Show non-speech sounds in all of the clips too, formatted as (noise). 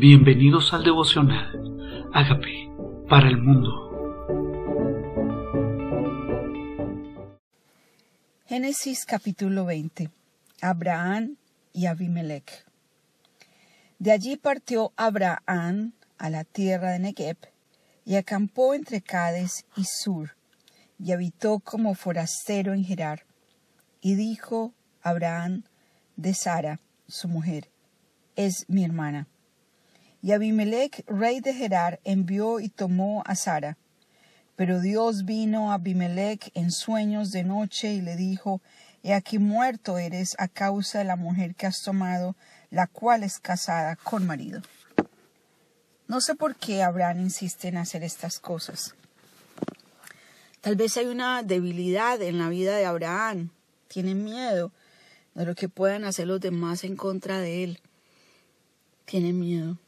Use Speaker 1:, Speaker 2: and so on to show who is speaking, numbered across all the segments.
Speaker 1: Bienvenidos al devocional. Hágame para el mundo.
Speaker 2: Génesis capítulo 20. Abraham y Abimelech. De allí partió Abraham a la tierra de Negev y acampó entre Cades y Sur y habitó como forastero en Gerar. Y dijo Abraham de Sara, su mujer, es mi hermana. Y Abimelech, rey de Gerar, envió y tomó a Sara. Pero Dios vino a Abimelech en sueños de noche y le dijo, He aquí muerto eres a causa de la mujer que has tomado, la cual es casada con marido. No sé por qué Abraham insiste en hacer estas cosas. Tal vez hay una debilidad en la vida de Abraham. Tiene miedo de lo que puedan hacer los demás en contra de él. Tiene miedo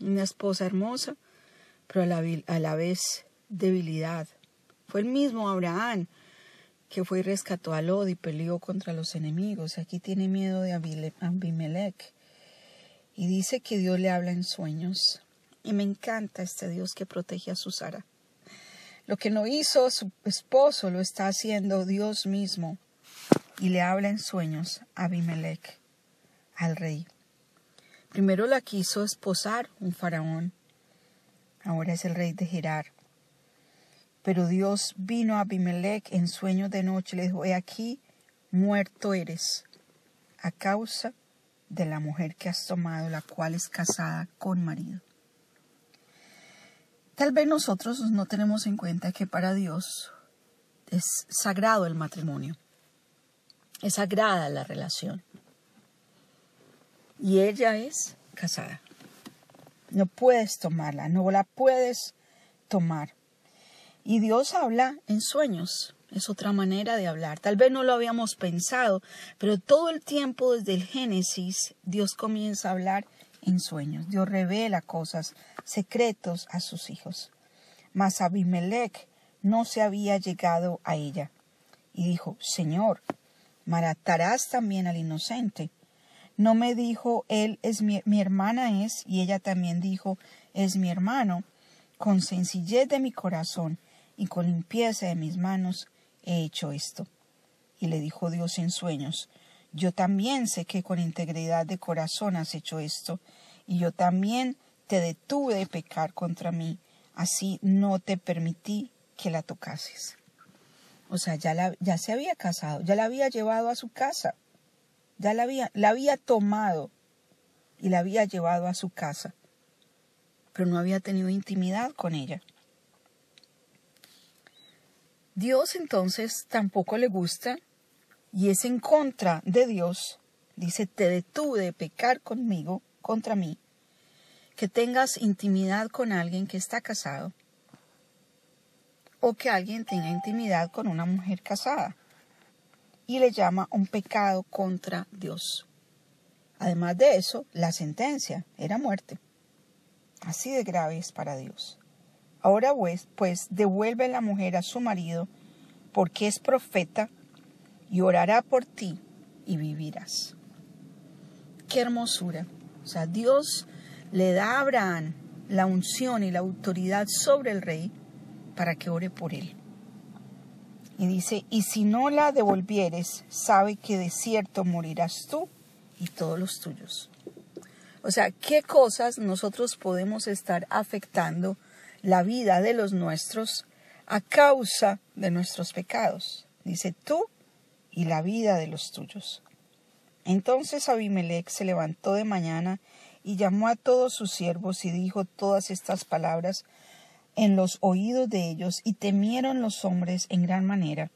Speaker 2: una esposa hermosa, pero a la, a la vez debilidad. Fue el mismo Abraham que fue y rescató a Lod y peleó contra los enemigos. Aquí tiene miedo de Abimelech. Y dice que Dios le habla en sueños. Y me encanta este Dios que protege a su Sara. Lo que no hizo su esposo lo está haciendo Dios mismo. Y le habla en sueños a Abimelech, al rey. Primero la quiso esposar un faraón, ahora es el rey de Gerar. Pero Dios vino a Abimelech en sueño de noche y le dijo, he aquí, muerto eres, a causa de la mujer que has tomado, la cual es casada con marido. Tal vez nosotros no tenemos en cuenta que para Dios es sagrado el matrimonio, es sagrada la relación y ella es casada. No puedes tomarla, no la puedes tomar. Y Dios habla en sueños, es otra manera de hablar. Tal vez no lo habíamos pensado, pero todo el tiempo desde el Génesis Dios comienza a hablar en sueños. Dios revela cosas, secretos a sus hijos. Mas Abimelech no se había llegado a ella. Y dijo, Señor, ¿maratarás también al inocente? No me dijo él es mi, hermana es, y ella también dijo es mi hermano. Con sencillez de mi corazón y con limpieza de mis manos he hecho esto. Y le dijo Dios en sueños, yo también sé que con integridad de corazón has hecho esto, y yo también te detuve de pecar contra mí, así no te permití que la tocases. O sea, ya, ya se había casado, ya la había llevado a su casa ya la había, la había tomado y la había llevado a su casa, pero no había tenido intimidad con ella. Dios entonces tampoco le gusta y es en contra de Dios. Dice, te detuve de pecar conmigo, contra mí, que tengas intimidad con alguien que está casado o que alguien tenga intimidad con una mujer casada y le llama un pecado contra Dios. Además de eso, la sentencia era muerte. Así de grave es para Dios. Ahora pues, pues devuelve la mujer a su marido, porque es profeta, y orará por ti, y vivirás. Qué hermosura. O sea, Dios le da a Abraham la unción y la autoridad sobre el rey para que ore por él. Y dice, y si no la devolvieres, sabe que de cierto morirás tú y todos los tuyos. O sea, ¿qué cosas nosotros podemos estar afectando la vida de los nuestros a causa de nuestros pecados? Dice tú y la vida de los tuyos. Entonces Abimelech se levantó de mañana y llamó a todos sus siervos y dijo todas estas palabras en los oídos de ellos y temieron los hombres en gran manera.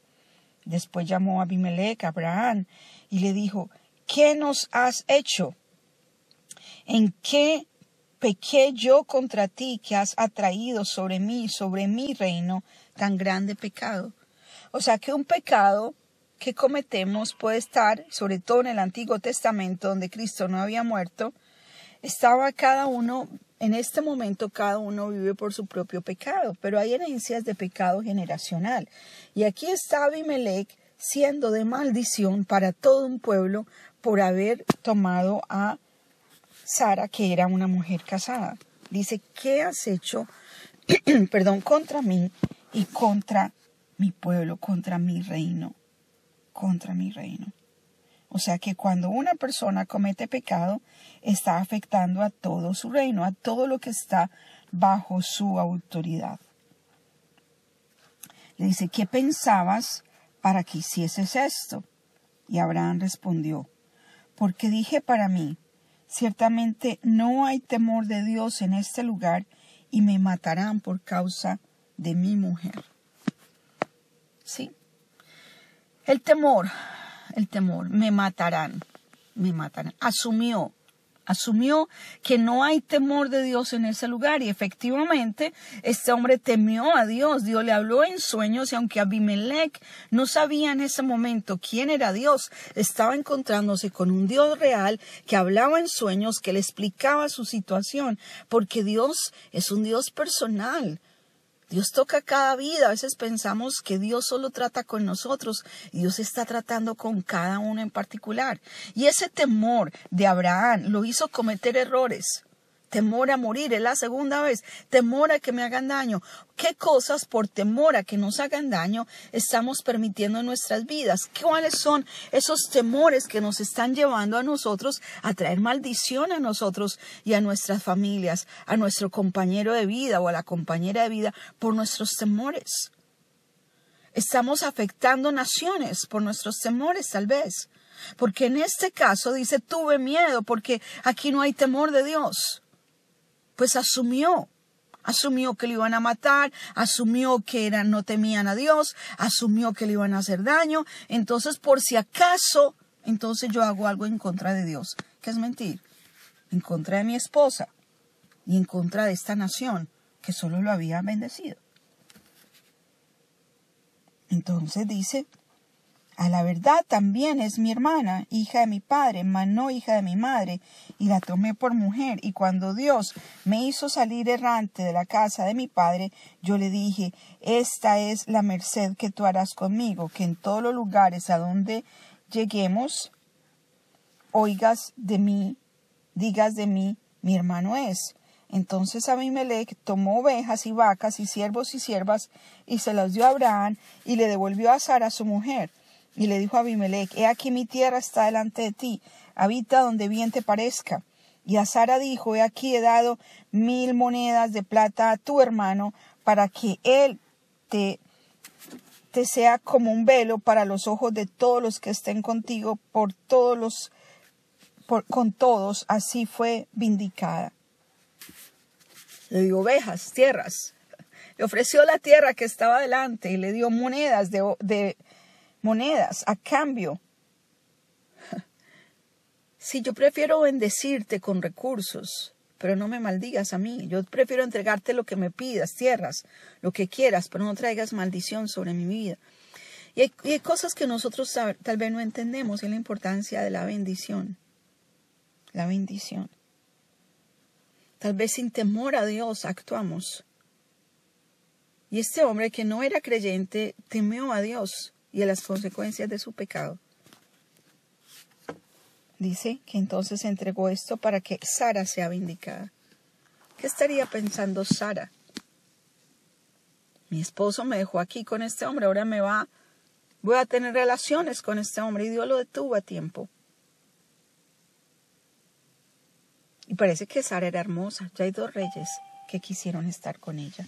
Speaker 2: Después llamó a Abimelech a Abraham y le dijo, ¿qué nos has hecho? ¿En qué pequé yo contra ti que has atraído sobre mí, sobre mi reino, tan grande pecado? O sea que un pecado que cometemos puede estar, sobre todo en el Antiguo Testamento, donde Cristo no había muerto, estaba cada uno en este momento cada uno vive por su propio pecado, pero hay herencias de pecado generacional. Y aquí está Abimelech siendo de maldición para todo un pueblo por haber tomado a Sara, que era una mujer casada. Dice, ¿qué has hecho, (clears throat) perdón, contra mí y contra mi pueblo, contra mi reino? Contra mi reino. O sea que cuando una persona comete pecado, está afectando a todo su reino, a todo lo que está bajo su autoridad. Le dice, ¿qué pensabas para que hicieses esto? Y Abraham respondió, porque dije para mí, ciertamente no hay temor de Dios en este lugar y me matarán por causa de mi mujer. Sí. El temor, el temor, me matarán, me matarán. Asumió asumió que no hay temor de Dios en ese lugar y efectivamente este hombre temió a Dios. Dios le habló en sueños y aunque Abimelech no sabía en ese momento quién era Dios, estaba encontrándose con un Dios real que hablaba en sueños, que le explicaba su situación, porque Dios es un Dios personal. Dios toca cada vida. A veces pensamos que Dios solo trata con nosotros. Dios está tratando con cada uno en particular. Y ese temor de Abraham lo hizo cometer errores temor a morir, es la segunda vez, temor a que me hagan daño. ¿Qué cosas por temor a que nos hagan daño estamos permitiendo en nuestras vidas? ¿Cuáles son esos temores que nos están llevando a nosotros a traer maldición a nosotros y a nuestras familias, a nuestro compañero de vida o a la compañera de vida por nuestros temores? Estamos afectando naciones por nuestros temores, tal vez. Porque en este caso dice, tuve miedo porque aquí no hay temor de Dios pues asumió, asumió que le iban a matar, asumió que eran, no temían a Dios, asumió que le iban a hacer daño, entonces por si acaso, entonces yo hago algo en contra de Dios, que es mentir, en contra de mi esposa y en contra de esta nación que solo lo había bendecido. Entonces dice, a la verdad también es mi hermana, hija de mi padre, mas no hija de mi madre, y la tomé por mujer. Y cuando Dios me hizo salir errante de la casa de mi padre, yo le dije, esta es la merced que tú harás conmigo, que en todos los lugares a donde lleguemos, oigas de mí, digas de mí, mi hermano es. Entonces Abimelech tomó ovejas y vacas y siervos y siervas y se las dio a Abraham y le devolvió a Sara su mujer. Y le dijo a Abimelech, he aquí mi tierra está delante de ti, habita donde bien te parezca. Y a Sara dijo, he aquí he dado mil monedas de plata a tu hermano, para que él te, te sea como un velo para los ojos de todos los que estén contigo, por todos los, por, con todos, así fue vindicada. Le dio ovejas, tierras. Le ofreció la tierra que estaba delante y le dio monedas de, de monedas a cambio. (laughs) Si yo prefiero bendecirte con recursos, pero no me maldigas a mí. Yo prefiero entregarte lo que me pidas, tierras, lo que quieras, pero no traigas maldición sobre mi vida. Y hay, cosas que nosotros tal vez no entendemos y la importancia de la bendición. La bendición. Tal vez sin temor a Dios actuamos. Y este hombre que no era creyente temió a Dios y a las consecuencias de su pecado. Dice que entonces entregó esto para que Sara sea vindicada. ¿Qué estaría pensando Sara? Mi esposo me dejó aquí con este hombre, ahora me va, voy a tener relaciones con este hombre y Dios lo detuvo a tiempo. Y parece que Sara era hermosa, ya hay dos reyes que quisieron estar con ella.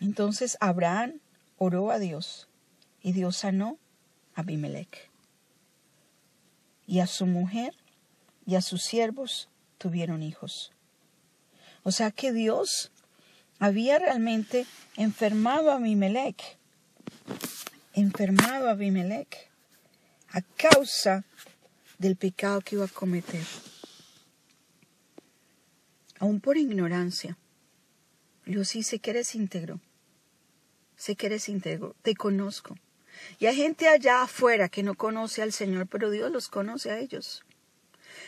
Speaker 2: Entonces Abraham oró a Dios y Dios sanó a Abimelech. Y a su mujer y a sus siervos tuvieron hijos. O sea que Dios había realmente enfermado a Abimelech, enfermado a Abimelech a causa del pecado que iba a cometer. Aún por ignorancia. Dios dice que eres íntegro. Sé que eres íntegro. Te conozco. Y hay gente allá afuera que no conoce al Señor, pero Dios los conoce a ellos.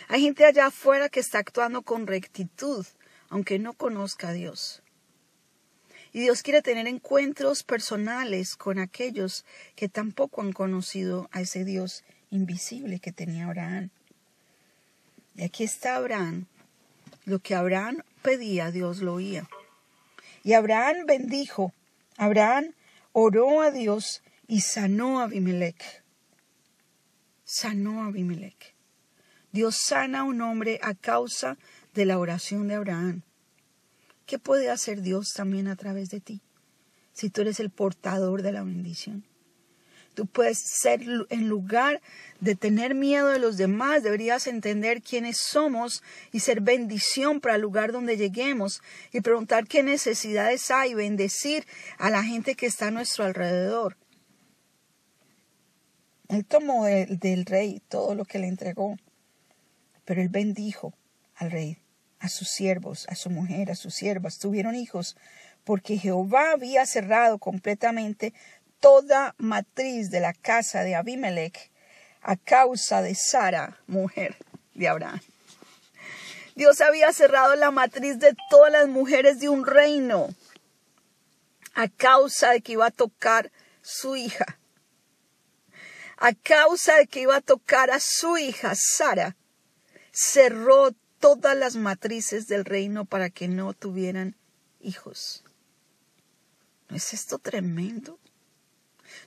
Speaker 2: Hay gente allá afuera que está actuando con rectitud, aunque no conozca a Dios. Y Dios quiere tener encuentros personales con aquellos que tampoco han conocido a ese Dios invisible que tenía Abraham. Y aquí está Abraham. Lo que Abraham pedía, Dios lo oía. Y Abraham bendijo. Abraham oró a Dios y sanó a Abimelech. Sanó a Abimelech. Dios sana a un hombre a causa de la oración de Abraham. ¿Qué puede hacer Dios también a través de ti? Si tú eres el portador de la bendición. Tú puedes ser, en lugar de tener miedo de los demás, deberías entender quiénes somos y ser bendición para el lugar donde lleguemos y preguntar qué necesidades hay, bendecir a la gente que está a nuestro alrededor. Él tomó del rey todo lo que le entregó, pero él bendijo al rey, a sus siervos, a su mujer, a sus siervas. Tuvieron hijos, porque Jehová había cerrado completamente toda matriz de la casa de Abimelech a causa de Sara, mujer de Abraham. Dios había cerrado la matriz de todas las mujeres de un reino a causa de que iba a tocar su hija a causa de que iba a tocar a su hija Sara, cerró todas las matrices del reino para que no tuvieran hijos. ¿No es esto tremendo?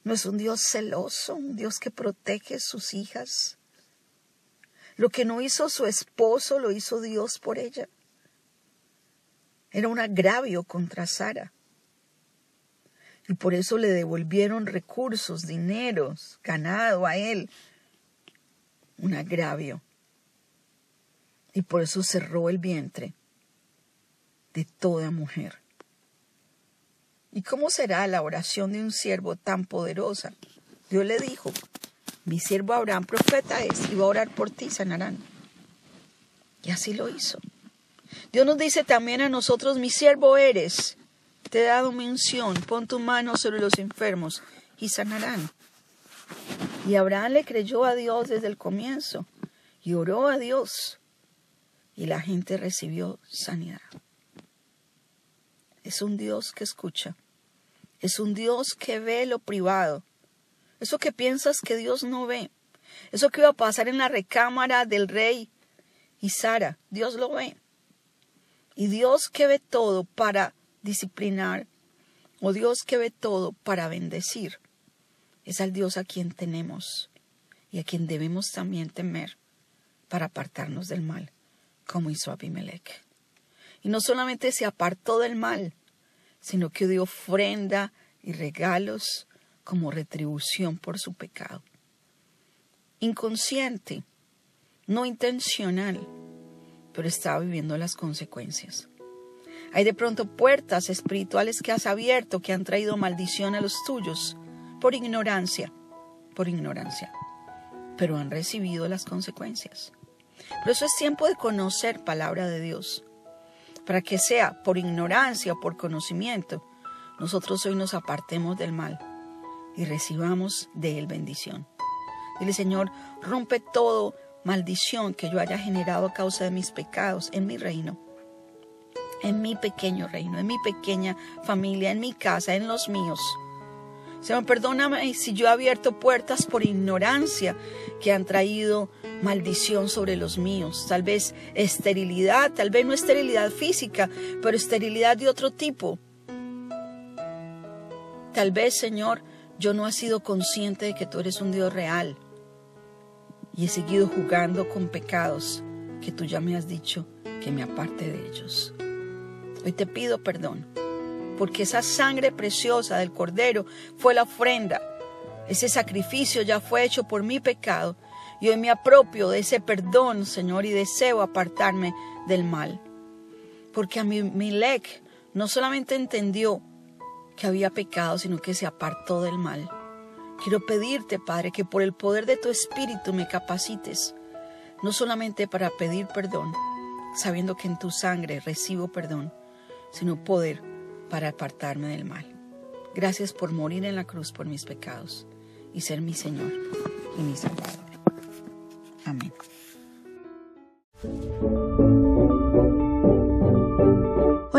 Speaker 2: ¿No es un Dios celoso, un Dios que protege sus hijas? Lo que no hizo su esposo lo hizo Dios por ella. Era un agravio contra Sara y por eso le devolvieron recursos, dineros, ganado a él. Un agravio. Y por eso cerró el vientre de toda mujer. ¿Y cómo será la oración de un siervo tan poderosa? Dios le dijo, mi siervo Abraham profeta es y va a orar por ti, sanarán. Y así lo hizo. Dios nos dice también a nosotros, mi siervo eres te he dado unción, pon tu mano sobre los enfermos y sanarán. Y Abraham le creyó a Dios desde el comienzo y oró a Dios y la gente recibió sanidad. Es un Dios que escucha, es un Dios que ve lo privado, eso que piensas que Dios no ve, eso que iba a pasar en la recámara del rey y Sara, Dios lo ve. Y Dios que ve todo para disciplinar, o Dios que ve todo para bendecir. Es al Dios a quien tenemos y a quien debemos también temer para apartarnos del mal, como hizo Abimelech. Y no solamente se apartó del mal, sino que dio ofrenda y regalos como retribución por su pecado. Inconsciente, no intencional, pero estaba viviendo las consecuencias. Hay de pronto puertas espirituales que has abierto que han traído maldición a los tuyos por ignorancia, por ignorancia, pero han recibido las consecuencias. Por eso es tiempo de conocer palabra de Dios, para que sea por ignorancia o por conocimiento, nosotros hoy nos apartemos del mal y recibamos de él bendición. Dile, Señor, rompe todo maldición que yo haya generado a causa de mis pecados en mi reino en mi pequeño reino, en mi pequeña familia, en mi casa, en los míos. Señor, perdóname si yo he abierto puertas por ignorancia que han traído maldición sobre los míos. Tal vez esterilidad, tal vez no esterilidad física, pero esterilidad de otro tipo. Tal vez, Señor, yo no he sido consciente de que tú eres un Dios real y he seguido jugando con pecados que tú ya me has dicho que me aparte de ellos. Hoy te pido perdón, porque esa sangre preciosa del Cordero fue la ofrenda. Ese sacrificio ya fue hecho por mi pecado y hoy me apropio de ese perdón, Señor, y deseo apartarme del mal. Porque a mi Milek no solamente entendió que había pecado, sino que se apartó del mal. Quiero pedirte, Padre, que por el poder de tu Espíritu me capacites, no solamente para pedir perdón, sabiendo que en tu sangre recibo perdón, sino poder para apartarme del mal. Gracias por morir en la cruz por mis pecados y ser mi Señor y mi Salvador. Amén.